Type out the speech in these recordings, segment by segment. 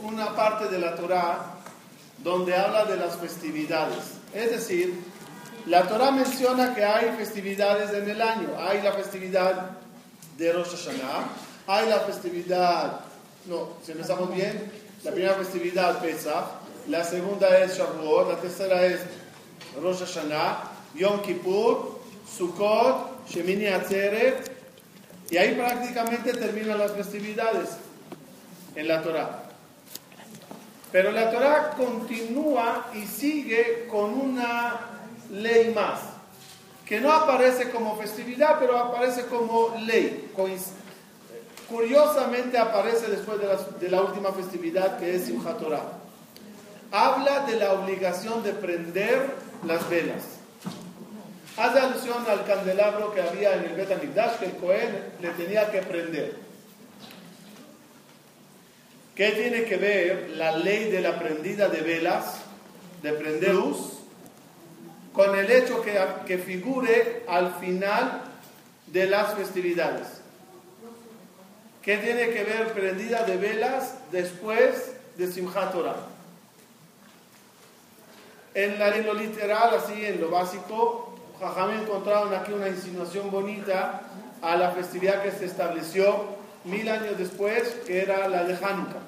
con una parte de la Torah donde habla de las festividades. Es decir, la Torah menciona que hay festividades en el año. Hay la festividad de Rosh Hashanah, hay la festividad, no, si empezamos bien, la primera festividad Pesach, la segunda es Shavuot, la tercera es Rosh Hashanah, Yom Kippur, Sukkot, Shemini Atzeret, y ahí prácticamente terminan las festividades en la Torah. Pero la Torah continúa y sigue con una ley más, que no aparece como festividad, pero aparece como ley. Curiosamente aparece después de la, última festividad que es Simchat Torah. Habla de la obligación de prender las velas. Hace alusión al candelabro que había en el Bet que el Cohen le tenía que prender. ¿Qué tiene que ver la ley de la prendida de velas, de prender luz, con el hecho que, que figure al final de las festividades? ¿Qué tiene que ver prendida de velas después de Simchat Torah? En, la, en lo literal, así en lo básico, Jajam encontraron aquí una insinuación bonita a la festividad que se estableció mil años después, que era la de Hanukkah.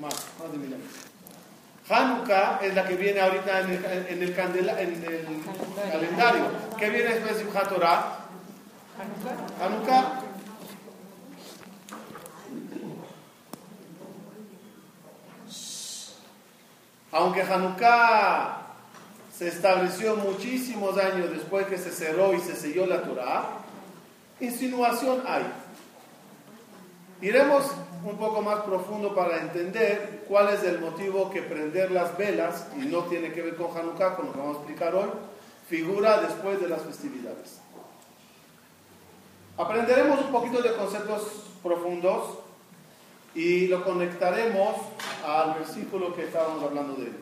Más, más de mil años. Hanukkah es la que viene ahorita en el, en el, candela, en el calendario. ¿Qué viene después de Simchat Torah? Hanukkah. Aunque Hanukkah se estableció muchísimos años después que se cerró y se selló la Torah, insinuación hay. Iremos un poco más profundo para entender cuál es el motivo que prender las velas, y no tiene que ver con Hanukkah, con lo que vamos a explicar hoy, figura después de las festividades. Aprenderemos un poquito de conceptos profundos y lo conectaremos al versículo que estábamos hablando de él.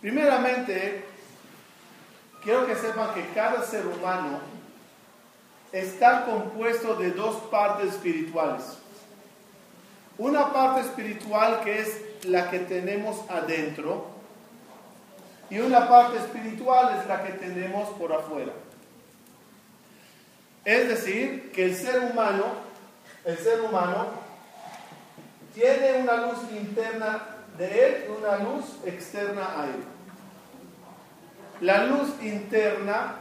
Primeramente, quiero que sepan que cada ser humano está compuesto de dos partes espirituales. Una parte espiritual que es la que tenemos adentro y una parte espiritual es la que tenemos por afuera. Es decir, que el ser humano, el ser humano tiene una luz interna de él y una luz externa a él. La luz interna,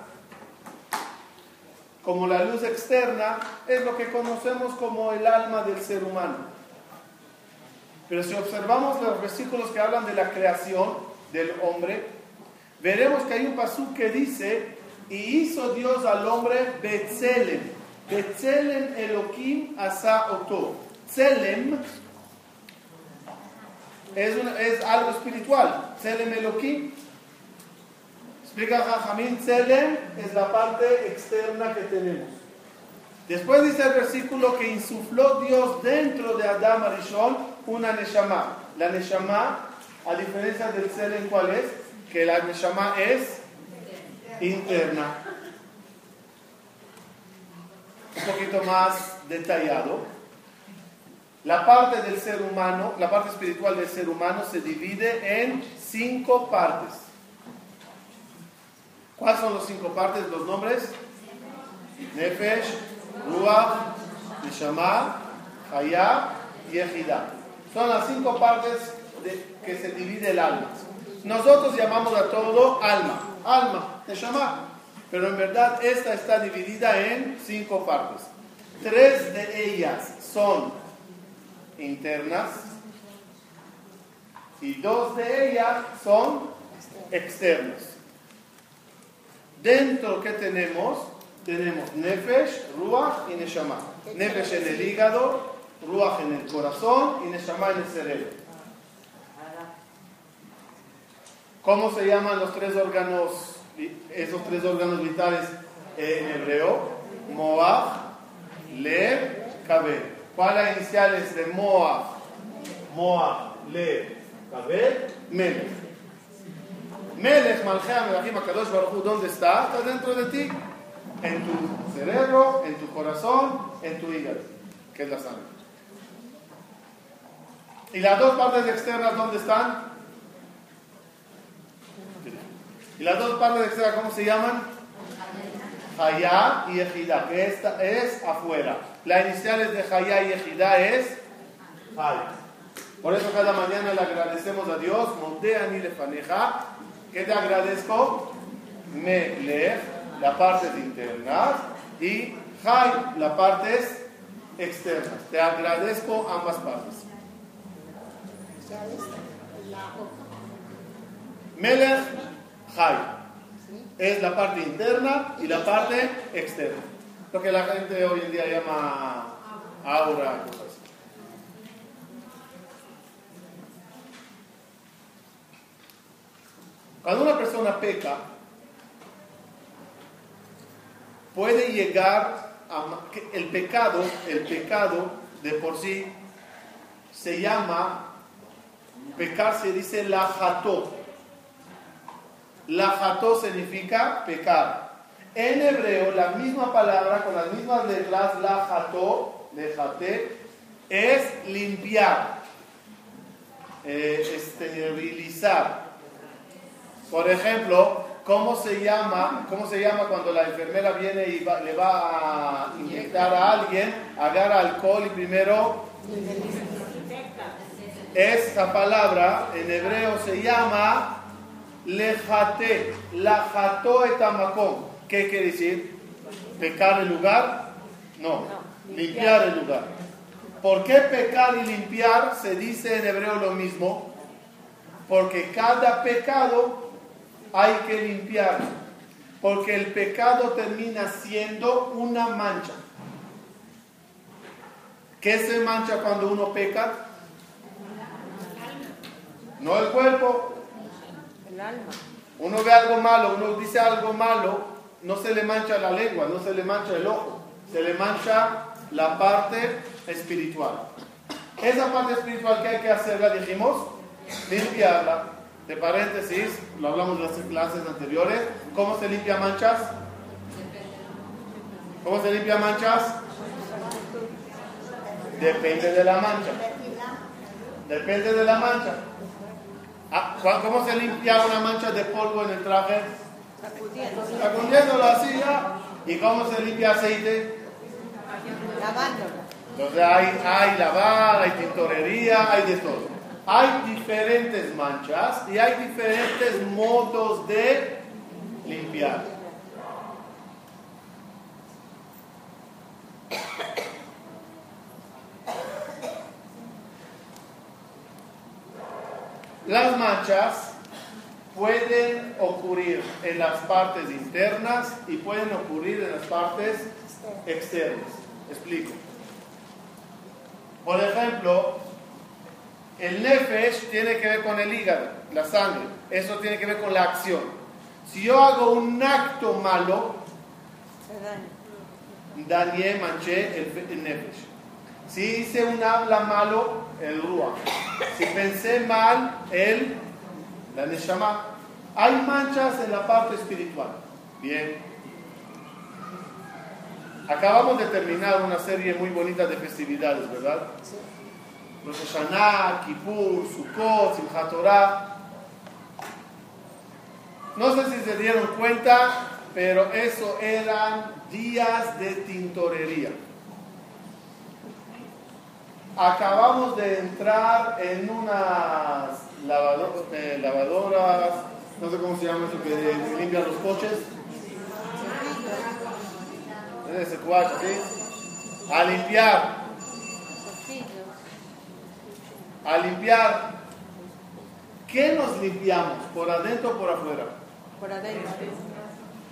como la luz externa, es lo que conocemos como el alma del ser humano. Pero si observamos los versículos que hablan de la creación del hombre, veremos que hay un pasú que dice, y hizo Dios al hombre Betzelem. Betzelem Elohim asa oto. Tzelem es, algo espiritual. Tzelem Elohim Explica Jajamín, Selem es la parte externa que tenemos. Después dice el versículo que insufló Dios dentro de Adam Arishon una Neshama. La Neshama, a diferencia del Selem, ¿cuál es? Que la Neshama es interna. Un poquito más detallado. La parte del ser humano, la parte espiritual del ser humano se divide en cinco partes. ¿Cuáles son los cinco partes, los nombres? Nefesh, Ruach, Neshama, Hayah y Ejida. Son las cinco partes de, que se divide el alma. Nosotros llamamos a todo alma, alma, Neshama. Pero en verdad esta está dividida en cinco partes. Tres de ellas son internas y dos de ellas son externas. Dentro que tenemos, tenemos Nefesh, Ruach y Neshama. Nefesh en el hígado, Ruach en el corazón y Neshama en el cerebro. ¿Cómo se llaman los tres órganos, esos tres órganos vitales en hebreo? Moab, Lev, Kabel. ¿Cuáles las iniciales de Moab? Moab, Lev, Kabel, Melech. Melech Malchea Melachim Akadosh Baruch ¿dónde está? Está dentro de ti, en tu cerebro, en tu corazón, en tu hígado, que es la sangre. ¿Y las dos partes externas dónde están? ¿Y las dos partes externas cómo se llaman? Hayá y Ejidá, que esta es afuera. La iniciales de Hayá y Ejidá es Hay. Por eso cada mañana le agradecemos a Dios, Monteani Lefaneja, que te agradezco, me la parte interna y Hay, la parte externa. Te agradezco ambas partes. Melech Hay es la parte interna y la parte externa. Lo que la gente hoy en día llama aura, cosas. Cuando una persona peca, puede llegar a el pecado, el pecado de por sí se llama pecar se dice la jató. La jató significa pecar. En hebreo, la misma palabra con las mismas letras, la jató, jate, es limpiar, eh, esterilizar. Por ejemplo, ¿cómo se llama, cómo se llama cuando la enfermera viene y le va a inyectar a alguien, agarra alcohol y primero esta palabra en hebreo se llama lejate, lajato etamakom. ¿Qué quiere decir? ¿Pecar el lugar? No, limpiar el lugar. ¿Por qué pecar y limpiar se dice en hebreo lo mismo? Porque cada pecado hay que limpiar. Porque el pecado termina siendo una mancha. ¿Qué se mancha cuando uno peca? No el cuerpo. El alma. Uno ve algo malo, uno dice algo malo, no se le mancha la lengua, no se le mancha el ojo, se le mancha la parte espiritual. Esa parte espiritual que hay que hacerla, dijimos, limpiarla. De paréntesis, lo hablamos en las clases anteriores, ¿cómo se limpia manchas? ¿Cómo se limpia manchas? Depende de la mancha. Depende de la mancha. Ah, ¿Cómo se limpia una mancha de polvo en el traje? Sacudiéndolo así ya. ¿Y cómo se limpia aceite? Lavándolo. Entonces hay, hay lavar, hay tintorería, hay de todo. Hay diferentes manchas y hay diferentes modos de limpiar. Las manchas pueden ocurrir en las partes internas y pueden ocurrir en las partes externas. Explico. Por ejemplo, el nefesh tiene que ver con el hígado, la sangre. Eso tiene que ver con la acción. Si yo hago un acto malo, dañé, manché el, el nefesh. Si hice un habla malo, el rúa. Si pensé mal, el la neshama. Hay manchas en la parte espiritual. Bien. Acabamos de terminar una serie muy bonita de festividades, ¿verdad? Sí. Rosh Hashanah, Kippur, Sukkot, Simchat Torah. No sé si se dieron cuenta, pero eso eran días de tintorería acabamos de entrar en unas eh, lavadoras, no sé cómo se llama eso, que limpian los coches. Ese cuacho, ¿sí? A limpiar. A limpiar. ¿Qué nos limpiamos? ¿Por adentro o por afuera? Por adentro.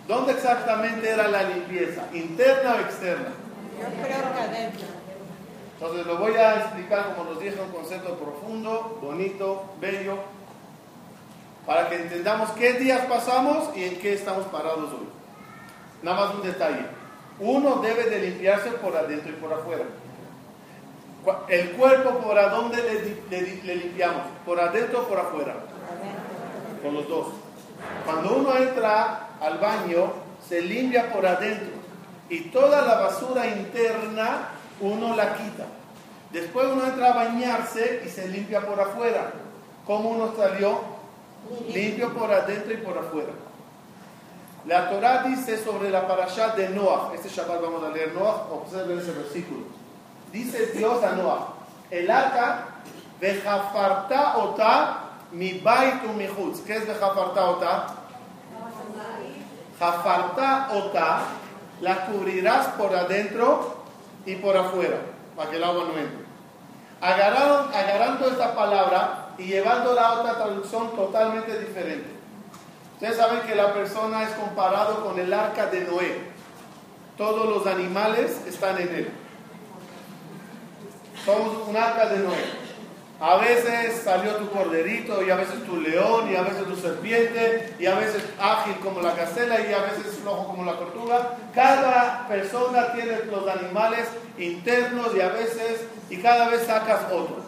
¿Dónde exactamente era la limpieza? ¿Interna o externa? Yo creo que adentro. Entonces lo voy a explicar, como nos dije, un concepto profundo, bonito, bello, para que entendamos qué días pasamos y en qué estamos parados hoy. Nada más un detalle. Uno debe de limpiarse por adentro y por afuera. El cuerpo, ¿por dónde le, limpiamos? ¿Por adentro o por afuera? Con los dos. Cuando uno entra al baño, se limpia por adentro. Y toda la basura interna uno la quita. Después uno entra a bañarse y se limpia por afuera. ¿Cómo uno salió? Limpio por adentro y por afuera. La Torah dice sobre la parashat de Noah, este Shabbat vamos a leer Noah, observen ese versículo. Dice Dios a Noah, el arca, vejafarta ota mi bait mi chutz. ¿Qué es vejafarta ota? Jafarta ota, la cubrirás por adentro y por afuera, para que el agua no entre. agarrando esta palabra y llevándola a otra traducción totalmente diferente. Ustedes saben que la persona es comparado con el arca de Noé. Todos los animales están en él. Somos un arca de Noé. A veces salió tu corderito y a veces tu león y a veces tu serpiente y a veces ágil como la castela y a veces flojo como la tortuga. Cada persona tiene los animales internos y a veces y cada vez sacas otro.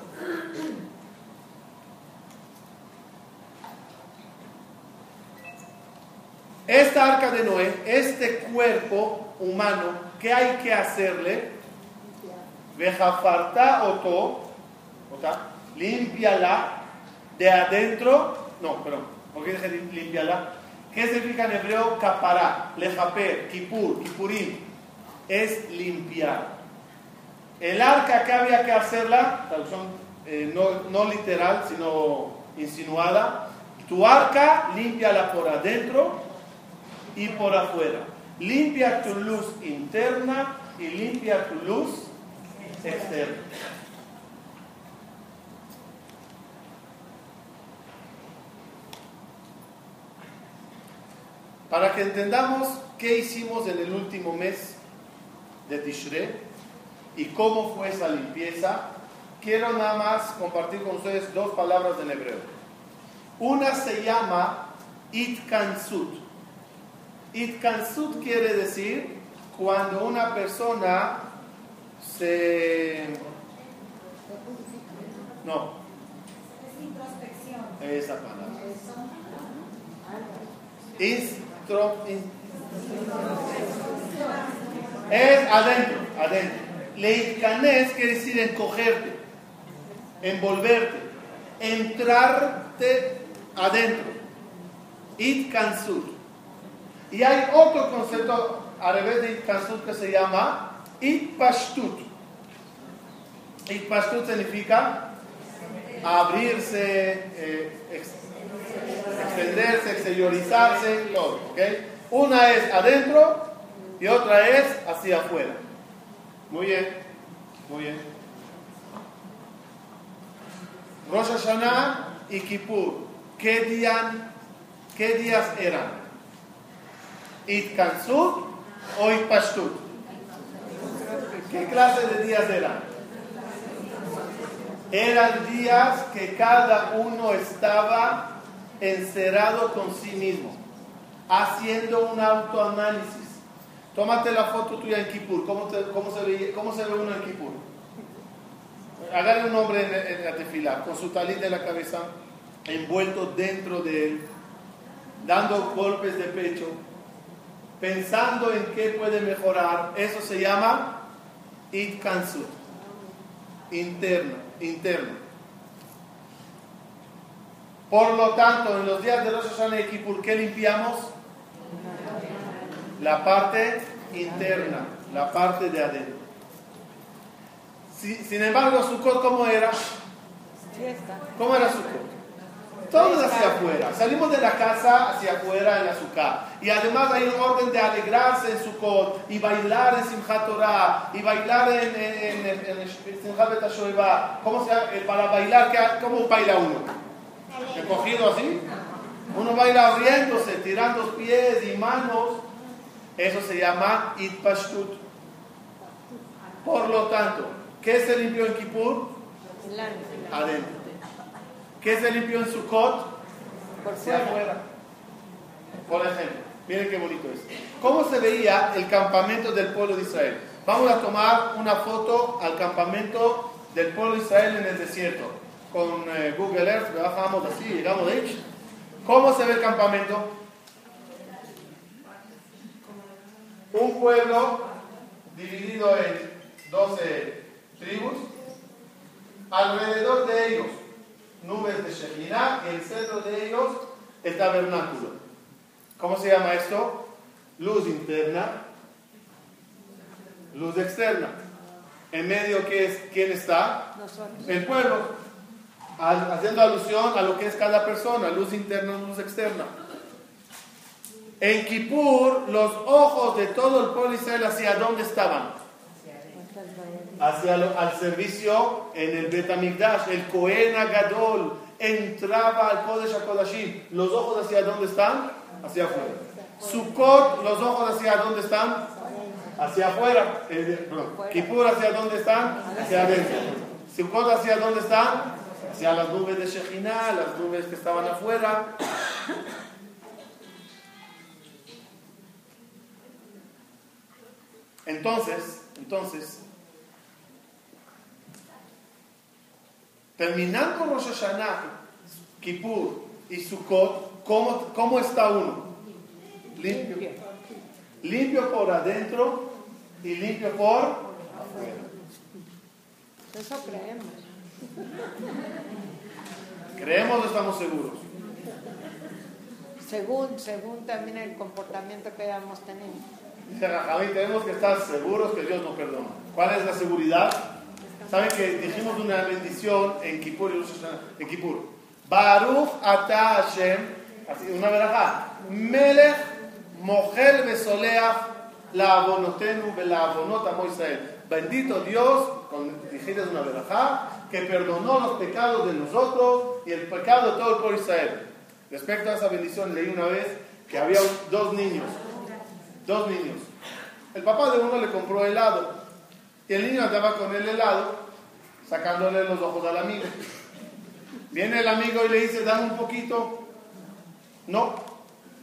Esta arca de Noé, este cuerpo humano, ¿qué hay que hacerle? Vejafarta oto, límpiala de adentro, no, perdón, ¿por qué dije limpiala? ¿Qué significa en hebreo capará, lejaper, kipur, kipurim? Es limpiar. El arca que había que hacerla, traducción eh, no, no literal, sino insinuada, tu arca límpiala por adentro y por afuera. Limpia tu luz interna y limpia tu luz externa. Para que entendamos qué hicimos en el último mes de Tishrei y cómo fue esa limpieza, quiero nada más compartir con ustedes dos palabras en hebreo. Una se llama itkansut. Itkansut quiere decir cuando una persona se... No. Es introspección. Esa palabra. Es adentro, adentro. Leitkanés quiere decir encogerte, envolverte, entrarte adentro. Itkansut. Y hay otro concepto a revés de Itkansut que se llama Itpashtut. Itpashtut significa abrirse, eh, extenderse, exteriorizarse, todo. Una es adentro y otra es hacia afuera. Muy bien, muy bien. Rosh Hashanah y Kippur, ¿qué, días, qué días eran? ¿Itkansut o Itpashtut? ¿Qué clase de días eran? Eran días que cada uno estaba encerrado con sí mismo, haciendo un autoanálisis. Tómate la foto tuya en Kipur. ¿Cómo, cómo, se, ve, ¿Cómo uno en Kipur? Agarre un hombre en, la tefila, con su talit de la cabeza, envuelto dentro de él, dando golpes de pecho, pensando en qué puede mejorar. Eso se llama itkansut, interno, interno. Por lo tanto, en los días de Rosh Hashanah y Kippur, ¿qué limpiamos? La parte interna, la parte de adentro. sin embargo, Sukkot, ¿cómo era? ¿Cómo era Sukkot? Todos hacia afuera. Salimos de la casa hacia afuera en azúcar. Y además hay un orden de alegrarse en Sukkot y bailar en Simchat Torah y bailar en, en, en, en Simchat ¿Cómo se eh, Para bailar, ¿cómo baila uno? Cogido así. Uno va a ir abriéndose, tirando pies y manos. Eso se llama itpashtut. Por lo tanto, ¿qué se limpió en Kippur? Adentro. ¿Qué se limpió en Sukkot? Por afuera. Por ejemplo, miren qué bonito es. ¿Cómo se veía el campamento del pueblo de Israel? Vamos a tomar una foto al campamento del pueblo de Israel en el desierto con eh, Google Earth, bajamos así, llegamos de ahí. ¿Cómo se ve el campamento? Un pueblo dividido en 12 tribus, alrededor de ellos nubes de Shekinah y en el centro de ellos el tabernáculo. ¿Cómo se llama esto? Luz interna, luz externa. En medio, ¿quién está? Nosotros. El pueblo. Haciendo alusión a lo que es cada persona, luz interna, luz externa. En Kippur, los ojos de todo el pueblo Israel, ¿hacia dónde estaban? Hacia lo- al servicio en el Betamigdash. El Cohen Agadol entraba al Kodesh HaKodashim. ¿Los ojos hacia dónde están? Hacia afuera. Sukkot, ¿los ojos hacia dónde están? Hacia afuera. Eh. Kippur, ¿hacia dónde están? Hacia adentro. Sukkot, ¿hacia dónde están? Hacia las nubes de Shekhinah, las nubes que estaban afuera. Entonces, entonces, terminando Rosh Hashanah, Kippur y Sukkot, ¿cómo, cómo está uno? Limpio. Limpio por adentro y limpio por Eso creemos. ¿Creemos o estamos seguros? Según, según también el comportamiento que hayamos tenido. Dice Rajaví, tenemos que estar seguros que Dios nos perdona. ¿Cuál es la seguridad? ¿Saben que dijimos una bendición en Kippur? En Kippur. Baruch ata Hashem, así, una verajá. Melech mochel besoleach la abonotenu la abonot amo Israel. Bendito Dios, con dijiste una verajá, que perdonó los pecados de nosotros y el pecado de todo el pueblo Israel. Respecto a esa bendición, leí una vez que había dos niños dos niños. El papá de uno le compró helado y el niño andaba con el helado sacándole los ojos al amigo. Viene el amigo y le dice, dame un poquito. No,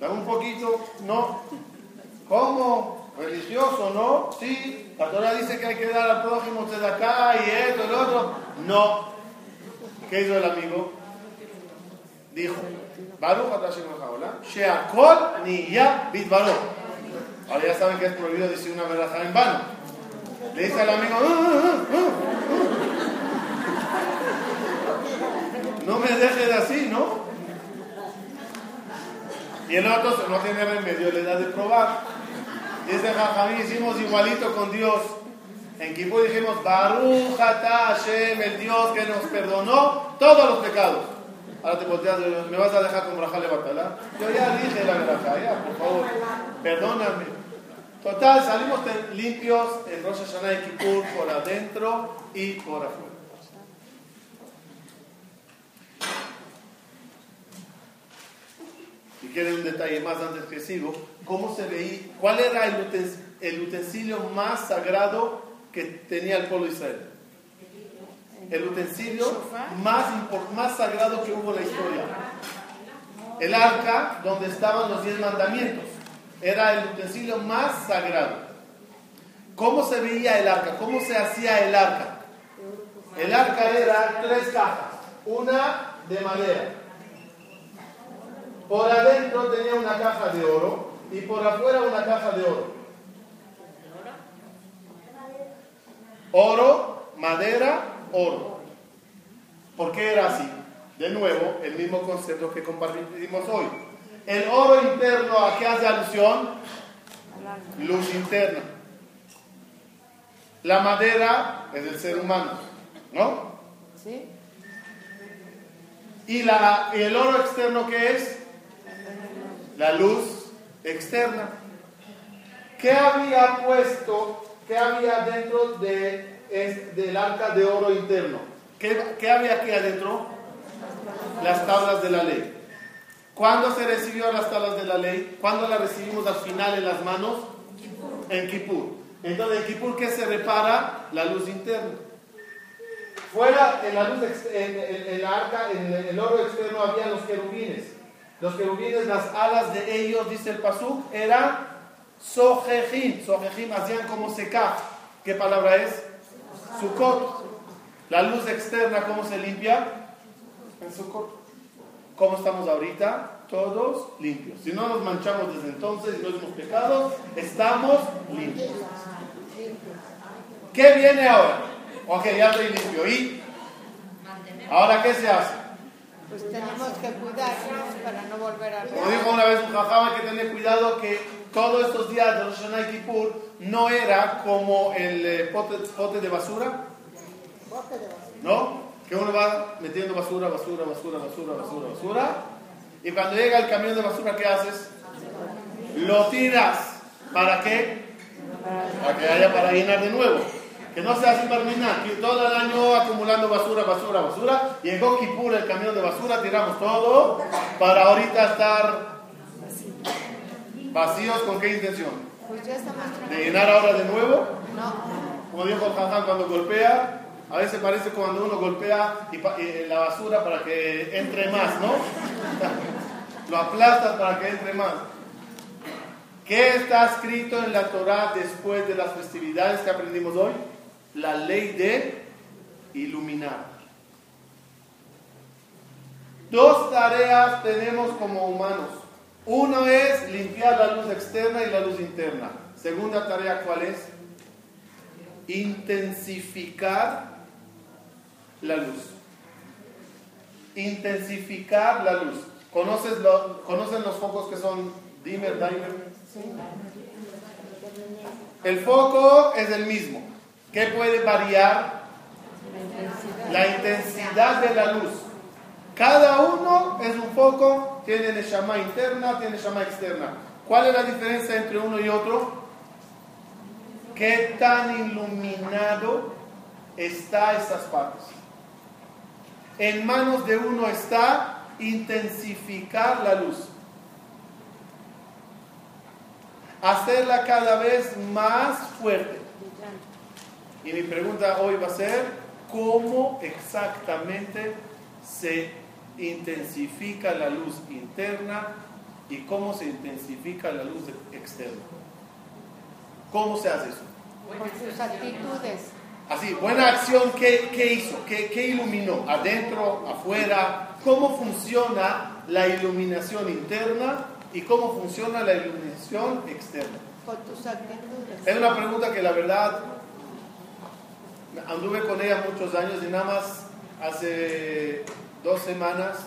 dame un poquito. No. ¿Cómo? ¿Religioso? No. Sí. La Torah dice que hay que dar al prójimo de acá y esto y lo otro. No. ¿Qué hizo el amigo? Dijo, Baruch atah Hashem haolam, she'akol niya bitbaro. Ahora ya saben que es prohibido decir una verdad en vano. Le dice al amigo, "Ah, ah, ah". no me dejes así, ¿no? Y el otro no tiene remedio, le da de probar. Dice Jajamí, hicimos igualito con Dios. En Kippur dijimos, Baruch Hashem, el Dios que nos perdonó todos los pecados. Ahora te volteas, ¿me vas a dejar con Brajale Batala? Yo ya dije la verdad, ya, por favor, perdóname. Total, salimos limpios en Rosh Hashanah y Kippur por adentro y por afuera. Si quieren un detalle más antes que sigo, ¿cómo se veía? ¿Cuál era el, uten- el utensilio más sagrado que tenía el pueblo de Israel? El utensilio más, más sagrado que hubo en la historia. El arca donde estaban los diez mandamientos. Era el utensilio más sagrado. ¿Cómo se veía el arca? ¿Cómo se hacía el arca? El arca era tres cajas. Una de madera. Por adentro tenía una caja de oro y por afuera una caja de oro. Oro, madera, oro. ¿Por qué era así? De nuevo, el mismo concepto que compartimos hoy. El oro interno, ¿a qué hace alusión? Luz interna. La madera es del ser humano, ¿no? ¿Sí? ¿Y, la, el oro externo qué es? La luz externa. ¿Qué había puesto, qué había dentro de, es- del arca de oro interno? ¿Qué, había aquí adentro? Las tablas de la ley. ¿Cuándo se recibió las tablas de la ley? ¿Cuándo las recibimos al final en las manos? En Kippur. Entonces, en Kippur, ¿qué se repara? La luz interna. Fuera, en la luz, en, en- en la arca, en el oro externo, había los querubines. Los querubines, las alas de ellos, dice el Pasuk, eran sojejim. Sojejim hacían como secar. ¿Qué palabra es? Sukkot. La luz externa, ¿cómo se limpia? En Sukkot. ¿Cómo estamos ahorita? Todos limpios. Si no nos manchamos desde entonces y no hemos pecado, estamos limpios. ¿Qué viene ahora? Ok, ya estoy limpio. ¿Y Ahora, ¿qué se hace? Pues tenemos que cuidarnos para no volver a Como dijo una vez un jajam, hay que tener cuidado que todos estos días de Rosh Hashanah y Kippur no era como el eh, pote, pote de basura, ¿no? Que uno va metiendo basura, basura, basura, basura, basura, basura. Y cuando llega el camión de basura, ¿qué haces? Lo tiras. ¿Para qué? Para que haya para llenar de nuevo. Que no sea sin terminar. Que todo el año acumulando basura, basura, basura. Llegó Kippur, el camión de basura, tiramos todo para ahorita estar vacíos. ¿Con qué intención? Pues ya ¿De llenar ahora de nuevo? No, Como dijo Jajam, cuando golpea, a veces parece cuando uno golpea y la basura para que entre más, ¿no? Lo aplastas para que entre más. ¿Qué está escrito en la Torah después de las festividades que aprendimos hoy? La ley de iluminar. Dos tareas tenemos como humanos. Una es limpiar la luz externa y la luz interna. Segunda tarea, ¿cuál es? Intensificar la luz. Intensificar la luz. ¿Conoces lo- ¿Conocen los focos que son dimmer, dimer? El foco es el mismo. ¿Qué puede variar? La intensidad de la luz. Cada uno es un foco, tiene neshama interna, tiene neshama externa. ¿Cuál es la diferencia entre uno y otro? ¿Qué tan iluminado está esas partes? En manos de uno está intensificar la luz. Hacerla cada vez más fuerte. Y mi pregunta hoy va a ser, ¿cómo exactamente se intensifica la luz interna y cómo se intensifica la luz externa? ¿Cómo se hace eso? con sus actitudes. Así, buena acción, ¿qué, qué hizo? ¿Qué, ¿Qué iluminó? ¿Adentro? ¿Afuera? ¿Cómo funciona la iluminación interna y cómo funciona la iluminación externa? Con tus actitudes. Es una pregunta que la verdad anduve con ella muchos años y nada más hace dos semanas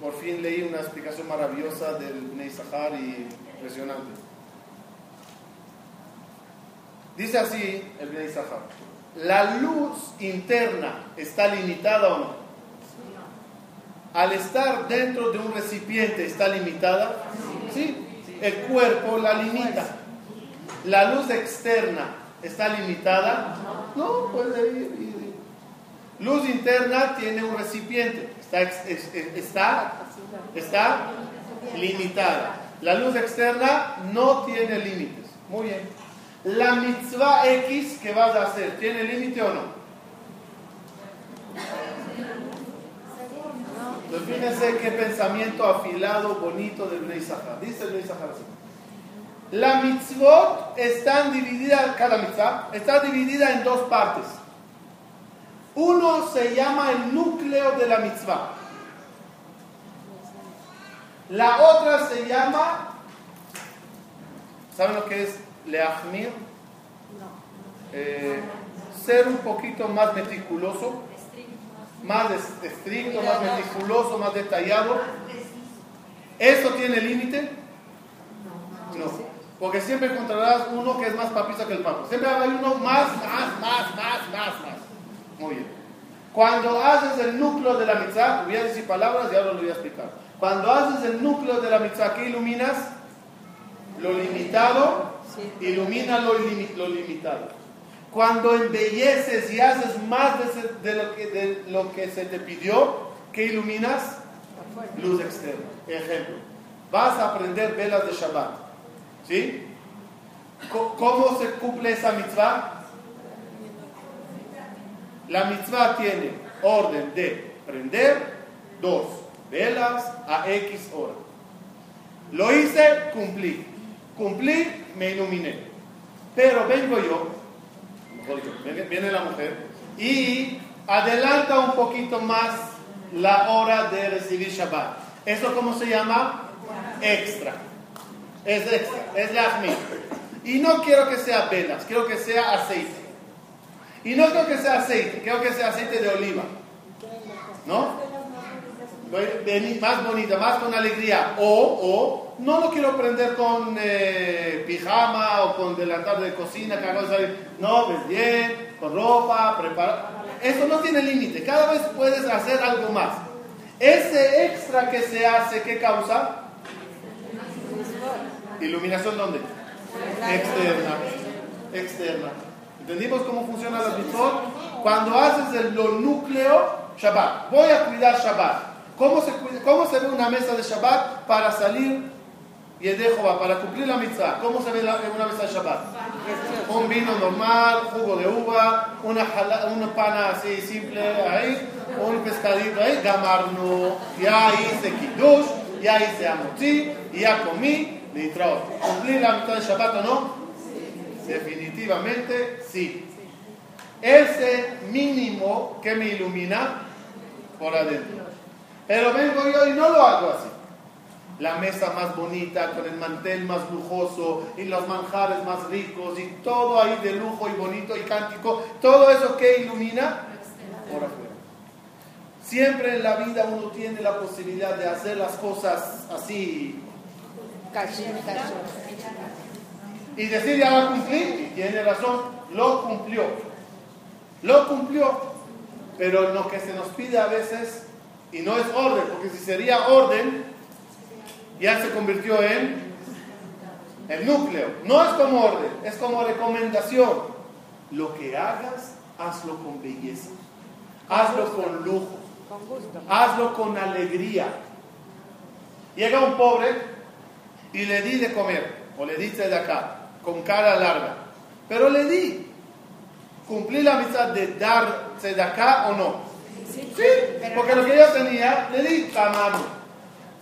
por fin leí una explicación maravillosa del Bnei Sahar y impresionante. Dice así el Bnei Sahar, ¿la luz interna está limitada o no? Al estar dentro de un recipiente, ¿está limitada? Sí. El cuerpo la limita. La luz externa está limitada. No, puede ir. Luz interna tiene un recipiente. Está, está, está limitada. La luz externa no tiene límites. Muy bien. La mitzvah X que vas a hacer, ¿tiene límite o no? Entonces fíjense qué pensamiento afilado, bonito Bnei Sahar. Dice Sahar así. La mitzvot están divididas, cada mitzvah está dividida en dos partes. Uno se llama el núcleo de la mitzvah. La otra se llama, ¿saben lo que es leachmir? Eh, ser un poquito más meticuloso, más es- estricto, más meticuloso, más detallado. ¿Eso tiene límite? No. Porque siempre encontrarás uno que es más papista que el papa. Siempre hay uno más, más, más, más, más, más. Muy bien. Cuando haces el núcleo de la mitzvah, voy a decir palabras y ahora lo voy a explicar. Cuando haces el núcleo de la mitzvah, ¿qué iluminas? Lo limitado, ilumina lo, ilimi- lo limitado. Cuando embelleces y haces más de, lo que, de lo que se te pidió, ¿qué iluminas? Luz externa. Ejemplo, vas a aprender velas de Shabbat. ¿Sí? ¿Cómo se cumple esa mitzvah? La mitzvah tiene orden de prender dos velas a X hora. Lo hice, cumplí. Cumplí, me iluminé. Pero vengo yo, mejor viene, viene la mujer y adelanta un poquito más la hora de recibir Shabbat. ¿Eso cómo se llama? Extra. Es extra, es la Y no quiero que sea velas, quiero que sea aceite. Y no quiero que sea aceite, quiero que sea aceite de oliva. ¿No? Más bonita, más con alegría. O, o, no lo quiero prender con eh, pijama o con delantal de cocina, que No, ves bien, con ropa, prepara. Eso no tiene límite. Cada vez puedes hacer algo más. Ese extra que se hace, ¿qué causa? ¿Iluminación dónde? Externa. Externa. ¿Entendimos cómo funciona la mitzvot? Cuando haces el, lo núcleo, Shabbat. Voy a cuidar Shabbat. ¿Cómo se, ¿Cómo se ve una mesa de Shabbat para salir y dejo para cumplir la mitzvah? ¿Cómo se ve una mesa de Shabbat? Un vino normal, jugo de uva, una, una pana así simple ahí, un pescadito ahí, gamarno, ya hice kiddush, ya hice amotí, ya comí, ¿Cumplir la mitad de Shabbat o no? Definitivamente sí. Ese mínimo que me ilumina por adentro. Pero vengo yo y no lo hago así. La mesa más bonita, con el mantel más lujoso y los manjares más ricos y todo ahí de lujo y bonito y cántico, todo eso que ilumina por afuera. Siempre en la vida uno tiene la posibilidad de hacer las cosas así y decir ya va a cumplir, y tiene razón, lo cumplió. Lo cumplió. Pero lo que se nos pide a veces, y no es orden, porque si sería orden, ya se convirtió en el núcleo. No es como orden, es como recomendación. Lo que hagas, hazlo con belleza. Hazlo con lujo. Hazlo con alegría. Llega un pobre y le di de comer, o le di de acá, con cara larga. Pero le di. ¿Cumplí la amistad de dar de acá o no? Sí, porque lo que yo tenía, le di la mano.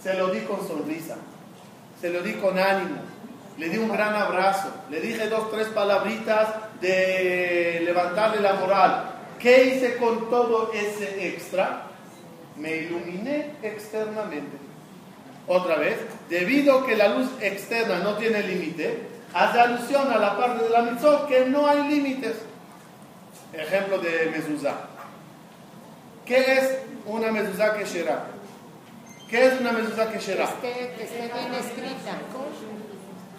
Se lo di con sonrisa. Se lo di con ánimo. Le di un gran abrazo. Le dije dos, tres palabritas de levantarle la moral. ¿Qué hice con todo ese extra? Me iluminé externamente. Otra vez, debido a que la luz externa no tiene límite, hace alusión a la parte de la mitzvot que no hay límites. Ejemplo de mezuzá. ¿Qué es una mezuzá que será? ¿Qué es una mezuzá que será? Que esté, bien escrita.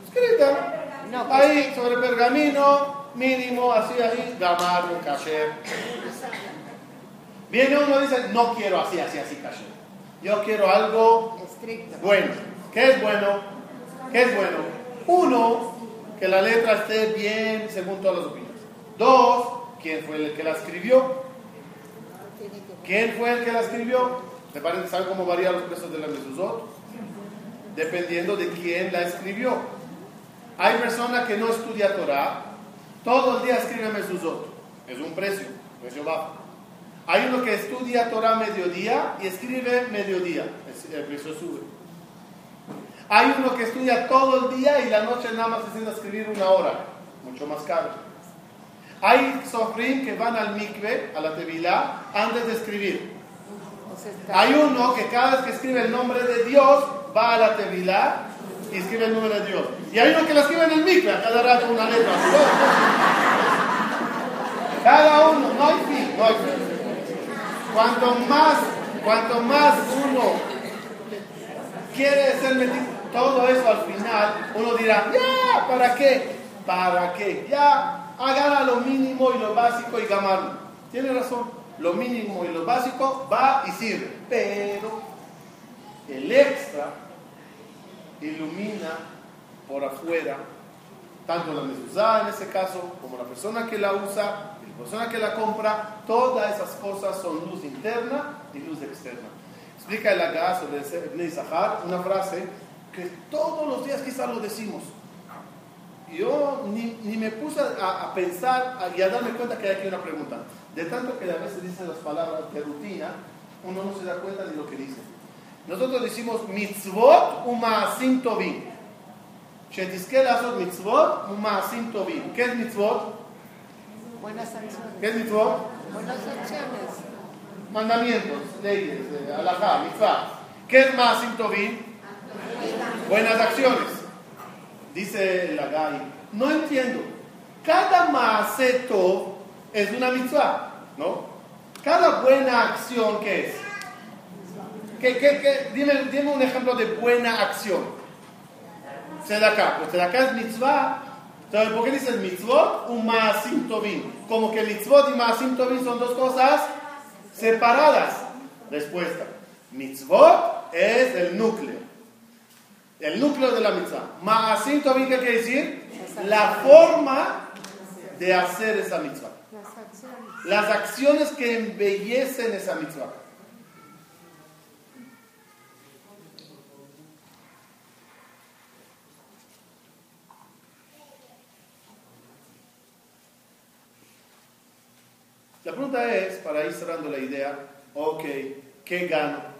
Escrita. ahí, sobre pergamino, mínimo, así, ahí, gamarro, kasher. Viene uno y dice, no quiero así, así, así, kasher. Yo quiero algo bueno. ¿Qué es bueno? ¿Qué es bueno? Uno, que la letra esté bien según todas las opiniones. Dos, ¿quién fue el que la escribió? ¿Quién fue el que la escribió? ¿Te parece, ¿Sabe cómo varían los precios de la mezuzot? Dependiendo de quién la escribió. Hay personas que no estudia Torah, todo el día escribe mezuzot. Es un precio, precio bajo. Hay uno que estudia Torah mediodía y escribe mediodía, el precio sube. Hay uno que estudia todo el día y la noche nada más se sienta a escribir una hora, mucho más caro. Hay sofrim que van al mikve, a la tevilá, antes de escribir. Hay uno que cada vez que escribe el nombre de Dios va a la tevilá y escribe el nombre de Dios. Y hay uno que la escribe en el mikve, a cada rato una letra. Cada uno, no hay fin, no hay fin. Cuanto más, cuanto más uno quiere ser metido, todo eso al final, uno dirá, ya, ¿para qué? ¿Para qué? Ya, hagan lo mínimo y lo básico y gamarlo. Tiene razón, lo mínimo y lo básico va y sirve, pero el extra ilumina por afuera, tanto la mezuzá en ese caso, como la persona que la usa, la persona que la compra, todas esas cosas son luz interna y luz externa. Explica el acá sobre Ibn una frase que todos los días quizás lo decimos. Yo ni, ni me puse a, a pensar a, y a darme cuenta que hay aquí una pregunta. De tanto que a veces dicen las palabras de rutina, uno no se da cuenta de lo que dice. Nosotros decimos mitzvot umaasim tovim. mitzvot umaasim ¿Qué es mitzvot? Buenas acciones. ¿Qué es mitzvot? Buenas acciones. Mandamientos, leyes, eh, alajá, mitzvah. ¿Qué es maasim tovim? Buenas acciones. Dice el Agai, no entiendo. Cada maaseto es una mitzvah, ¿no? Cada buena acción, ¿qué es? ¿Qué, qué, qué? Dime, dime un ejemplo de buena acción. Sedaká. Pues Sedaká es mitzvah. Entonces, ¿por qué dices mitzvot? Un maasim tovim. Como que mitzvot y maasim tovim son dos cosas separadas. Respuesta. Mitzvot es el núcleo. El núcleo de la mitzvah. Maasim tovim, ¿qué quiere decir? La forma de hacer esa mitzvah. Las acciones que embellecen esa mitzvah. La pregunta es, para ir cerrando la idea, ok, ¿qué gano?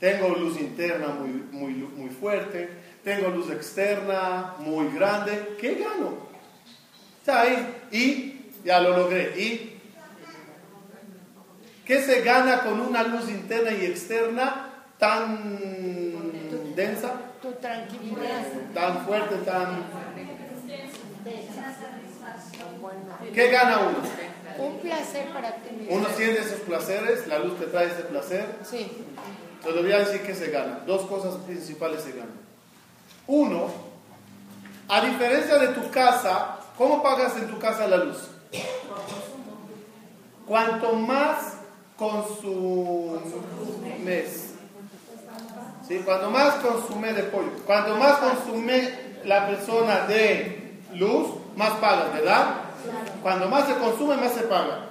Tengo luz interna muy, muy, muy fuerte, tengo luz externa muy grande, ¿qué gano? Está ahí, y ya lo logré, y ¿qué se gana con una luz interna y externa tan densa, Tu tranquilidad. tan fuerte, tan... ¿Qué gana uno? Un placer para ti mismo. Uno siente esos placeres, la luz te trae ese placer, Sí. Te lo voy a decir que se gana. Dos cosas principales se ganan. Uno, a diferencia de tu casa, ¿cómo pagas en tu casa la luz? Cuanto más consumes, ¿sí? cuanto más consume de pollo, cuanto más consume la persona de luz, más pagas, ¿verdad? Cuando más se consume, más se paga.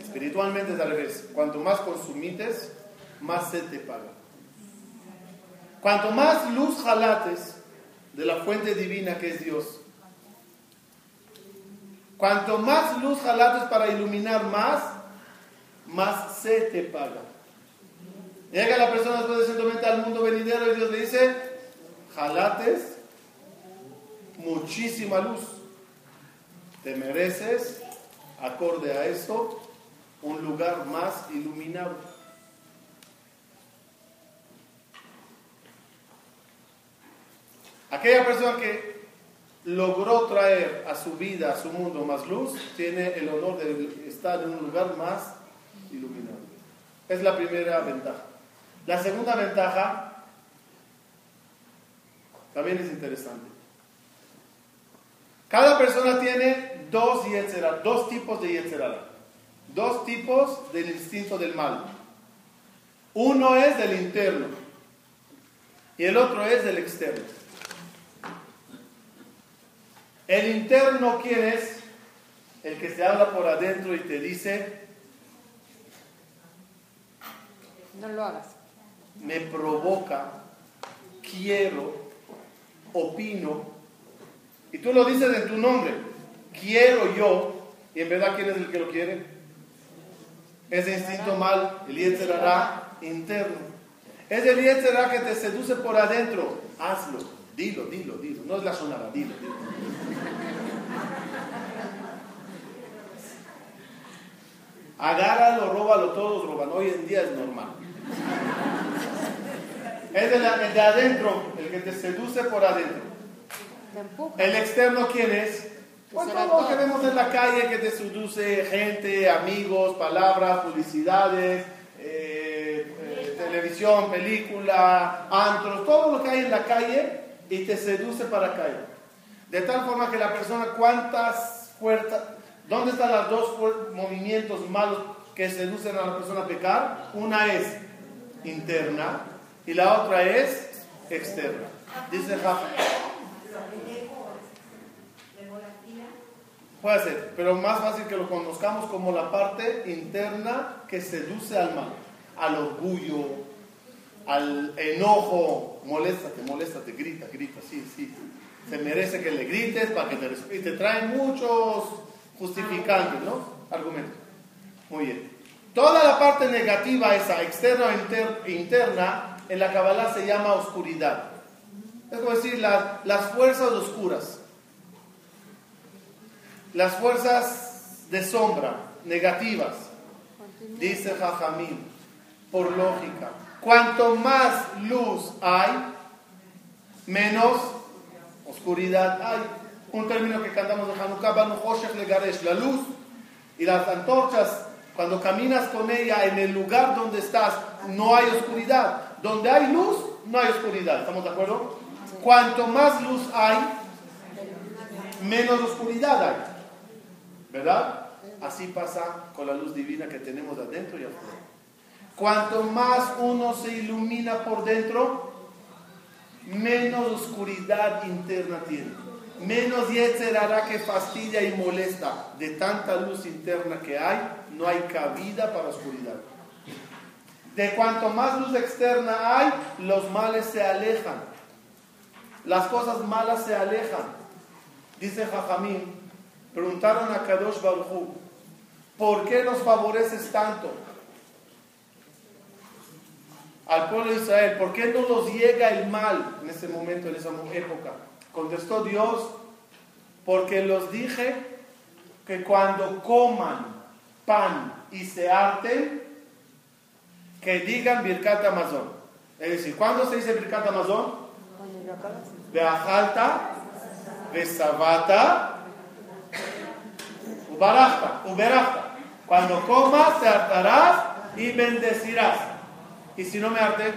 Espiritualmente es al revés. Cuanto más consumites, más se te paga. Cuanto más luz jalates de la fuente divina que es Dios, cuanto más luz jalates para iluminar más, más se te paga. Llega la persona después de ciertamente al mundo venidero y Dios le dice, jalates muchísima luz. Te mereces, acorde a eso, un lugar más iluminado. Aquella persona que logró traer a su vida, a su mundo más luz, tiene el honor de estar en un lugar más iluminado. Es la primera ventaja. La segunda ventaja también es interesante. Cada persona tiene dos yetzera, dos tipos de yetzerara, dos tipos del instinto del mal. Uno es del interno y el otro es del externo. El interno, ¿quién es? El que se habla por adentro y te dice, No lo hagas. me provoca, quiero, opino, y tú lo dices en tu nombre, quiero yo, y en verdad, ¿quién es el que lo quiere? Ese instinto mal, el Yetzerará interno. Es el Yetzerará que te seduce por adentro. Hazlo, dilo, dilo, dilo. No es la sonada, dilo, dilo. Agárralo, róbalo, todos roban. Hoy en día es normal. Es el de adentro, el que te seduce por adentro. Te empuja. El externo, ¿quién es? Pues todo lo que vemos en la calle que te seduce gente, amigos, palabras, publicidades, eh, eh, televisión, película, antros, todo lo que hay en la calle y te seduce para caer. De tal forma que la persona, ¿cuántas puertas? ¿Dónde están los dos movimientos malos que seducen a la persona a pecar? Una es interna y la otra es externa. Dice Rafa. Puede ser, pero más fácil que lo conozcamos como la parte interna que seduce al mal, al orgullo, al enojo. Moléstate, moléstate, grita, grita, sí, sí. Se merece que le grites para que te respete. Te traen muchos justificantes, ¿no? Argumentos. Muy bien. Toda la parte negativa, esa externa o inter- interna, en la Kabbalah se llama oscuridad. Es como decir, la- las fuerzas oscuras las fuerzas de sombra negativas, dice Jajamín, por lógica, cuanto más luz hay, menos oscuridad hay. Un término que cantamos de Hanukkah, Banu Legaresh, la luz Y las antorchas, cuando caminas con ella en el lugar donde estás, no hay oscuridad. Donde hay luz, no hay oscuridad. ¿Estamos de acuerdo? Cuanto más luz hay, menos oscuridad hay. ¿Verdad? Así pasa con la luz divina que tenemos adentro y afuera. Cuanto más uno se ilumina por dentro, menos oscuridad interna tiene. Menos hará que fastidia y molesta. De tanta luz interna que hay, no hay cabida para oscuridad. De cuanto más luz externa hay, los males se alejan. Las cosas malas se alejan. Dice Jajamín, preguntaron a Kadosh Baruj ¿por qué nos favoreces tanto? Al pueblo de Israel, ¿por qué no nos llega el mal en ese momento, en esa época? Contestó Dios, porque los dije que cuando coman pan y se harten, que digan Birkat Amazon. Es decir, ¿cuándo se dice Birkat Amazon? Beajalta, Besabata, Ubarachta, Uberachta. Cuando comas te hartarás y bendecirás. Y si no me arte,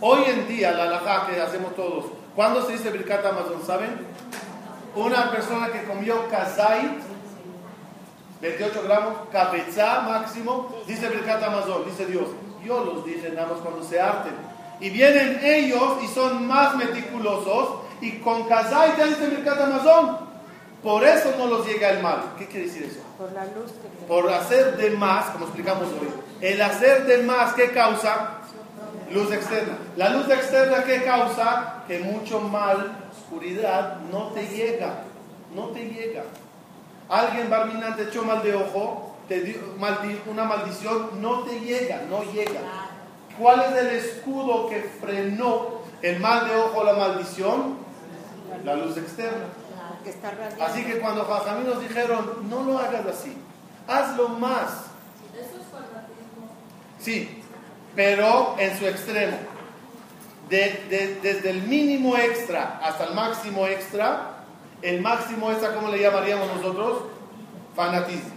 hoy en día la alajá que hacemos todos, ¿cuándo se dice Birkat Amazon? ¿Saben? Una persona que comió kazait, 28 gramos, cabeza máximo, dice Birkat Amazon, dice Dios. Yo los dije nada más cuando se harten. Y vienen ellos y son más meticulosos y con kazait dice Birkat Amazon. Por eso no los llega el mal. ¿Qué quiere decir eso? Por la luz. Por hacer de más, como explicamos hoy. El hacer de más, ¿qué causa? Luz externa. La luz externa, ¿qué causa? Que mucho mal, oscuridad, no te llega. No te llega. Alguien, Barminan, te echó mal de ojo, te dio una maldición, no te llega, no llega. ¿Cuál es el escudo que frenó el mal de ojo, la maldición? La luz externa. Así que cuando Jajamí nos dijeron, no lo hagas así, hazlo más. ¿Eso es fanatismo? Sí, pero en su extremo. desde el mínimo extra hasta el máximo extra, el máximo extra, ¿cómo le llamaríamos nosotros? Fanatismo.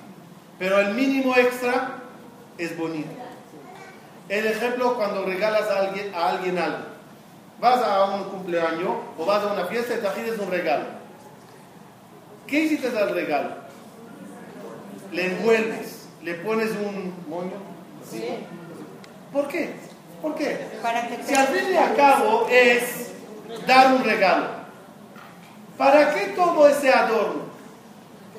Pero el mínimo extra es bonito. El ejemplo cuando regalas a alguien, a alguien algo. Vas a un cumpleaños o vas a una fiesta y te pides un regalo. ¿Qué hiciste al regalo? Le envuelves, le pones un moño. ¿Sí? ¿Por qué? ¿Por qué? Para que si al fin y al cabo es dar un regalo, ¿para qué todo ese adorno?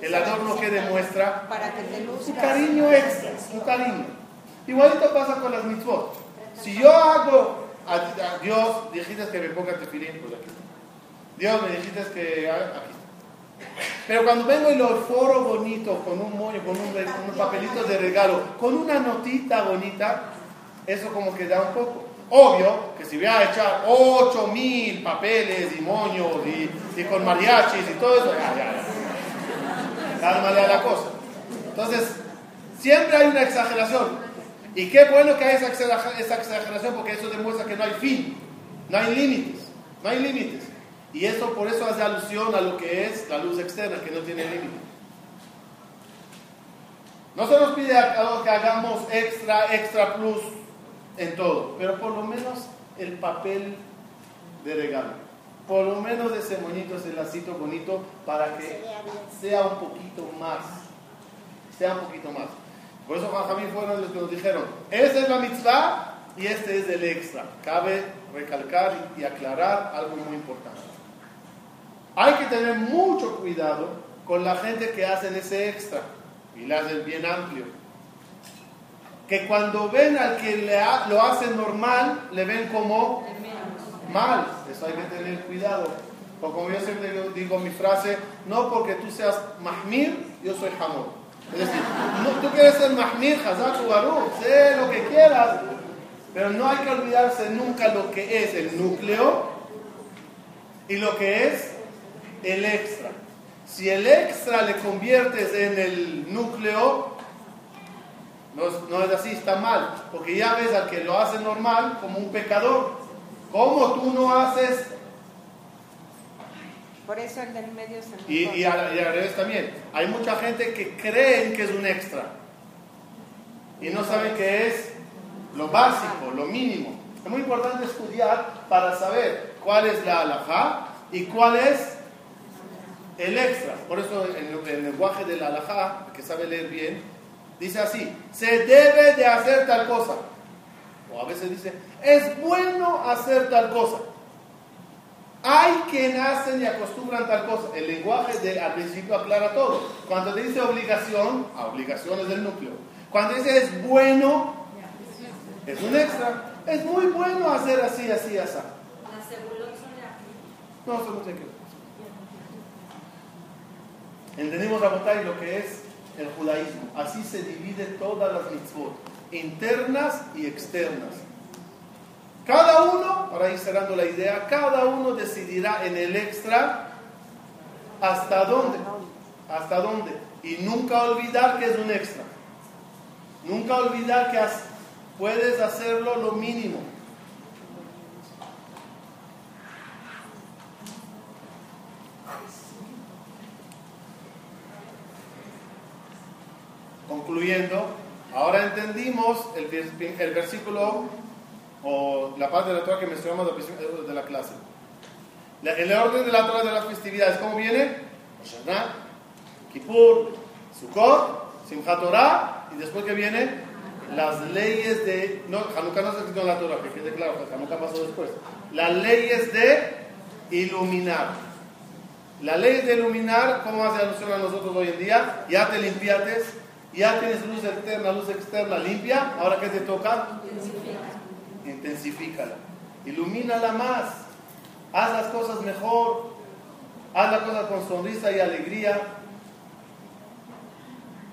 El adorno que demuestra Para que te un cariño extra, un cariño. Igualito pasa con las mitzvot. Si yo hago a, Dios, dijiste que me ponga tefilín, pues aquí Dios me dijiste que aquí pero cuando vengo y lo foro bonito, con un moño, con un, papelito de regalo, con una notita bonita, eso como que da un poco. Obvio que si voy a echar 8 mil papeles y moños y, con mariachis y todo eso, ya, ya, ya. la cosa. Entonces, siempre hay una exageración. Y qué bueno que hay esa exageración porque eso demuestra que no hay fin, no hay límites, no hay límites. Y eso por eso hace alusión a lo que es la luz externa, que no tiene límite. No se nos pide a que hagamos extra, extra plus en todo, pero por lo menos el papel de regalo. Por lo menos ese moñito, ese lacito bonito, para que sea un poquito más. Sea un poquito más. Por eso Juan Jamín fueron los que nos dijeron, esa es la mitzvah y este es el extra. Cabe recalcar y aclarar algo muy importante. Hay que tener mucho cuidado con la gente que hacen ese extra y le hacen bien amplio. Que cuando ven al que le lo hace normal, le ven como mal. Eso hay que tener cuidado. O como yo siempre digo, mi frase, no porque tú seas mahmir, yo soy jamón. Es decir, tú quieres ser mahmir, hazak baruch, sé lo que quieras, pero no hay que olvidarse nunca lo que es el núcleo y lo que es el extra. Si el extra le conviertes en el núcleo, no es, así, está mal, porque ya ves al que lo hace normal como un pecador. ¿Cómo tú no haces Por eso el del medio se Y, mejor. y, al, y al revés también. Hay mucha gente que creen que es un extra y no saben que es lo básico, lo mínimo. Es muy importante estudiar para saber cuál es la alajá y cuál es el extra. Por eso en el, en el lenguaje de la alajá, que sabe leer bien, dice así, se debe de hacer tal cosa. O a veces dice, es bueno hacer tal cosa. Hay quien hacen y acostumbran tal cosa. El lenguaje de, al principio aclara todo. Cuando te dice obligación, a obligación es del núcleo. Cuando dice es bueno, es un extra. Es muy bueno hacer así, así, así. Las son de aquí. No, eso no sé qué. Entendemos, Rabotai, lo que es el judaísmo. Así se divide todas las mitzvot, internas y externas. Cada uno, para ir cerrando la idea, cada uno decidirá en el extra hasta dónde. Hasta dónde. Y nunca olvidar que es un extra. Nunca olvidar que puedes hacerlo lo mínimo. Concluyendo, ahora entendimos el, el versículo o la parte de la Torah que mencionamos principio de la clase. La- el orden de la Torah de las festividades, ¿cómo viene? Rosh Hashanah, Kippur, Sukkot, Simchat Torah, y después que viene las leyes de... No, Hanukkah no está escrito en la Torah, que quede claro, que Hanukkah pasó después. Las leyes de iluminar. La ley de iluminar, ¿cómo hace alusión a nosotros hoy en día? Ya te limpiates, ya tienes luz externa, luz externa limpia, ahora ¿qué te toca? Intensifícala. Ilumínala más. Haz las cosas mejor. Haz las cosas con sonrisa y alegría.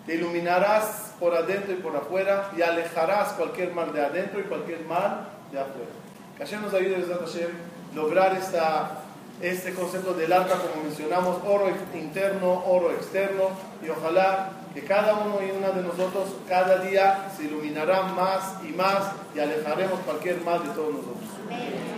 Te iluminarás por adentro y por afuera y alejarás cualquier mal de adentro y cualquier mal de afuera. Que Hashem nos ayude, Hashem, lograr esta, este concepto del arca, como mencionamos, oro interno, oro externo, y ojalá que cada uno y una de nosotros cada día se iluminará más y más y alejaremos cualquier mal de todos nosotros. Amén.